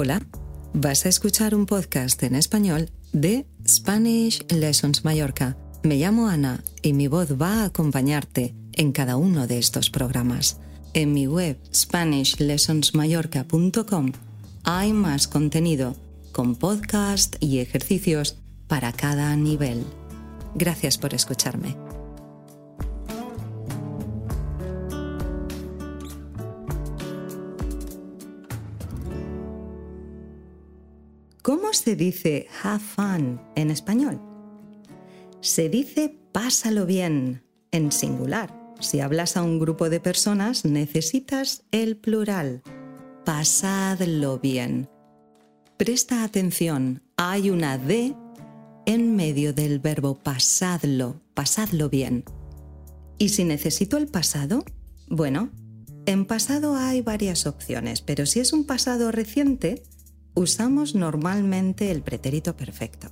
Hola, vas a escuchar un podcast en español de Spanish Lessons Mallorca. Me llamo Ana y mi voz va a acompañarte en cada uno de estos programas. En mi web spanishlessonsmallorca.com hay más contenido con podcast y ejercicios para cada nivel. Gracias por escucharme. ¿Cómo se dice have fun en español? Se dice pásalo bien en singular. Si hablas a un grupo de personas necesitas el plural. Pasadlo bien. Presta atención, hay una D en medio del verbo pasadlo, pasadlo bien. ¿Y si necesito el pasado? Bueno, en pasado hay varias opciones, pero si es un pasado reciente, usamos normalmente el pretérito perfecto.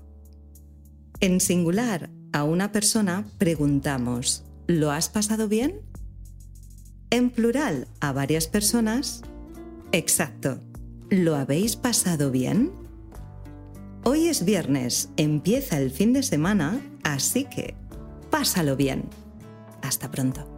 En singular, a una persona preguntamos, ¿lo has pasado bien? En plural, a varias personas, exacto, ¿lo habéis pasado bien? Hoy es viernes, empieza el fin de semana, así que pásalo bien. Hasta pronto.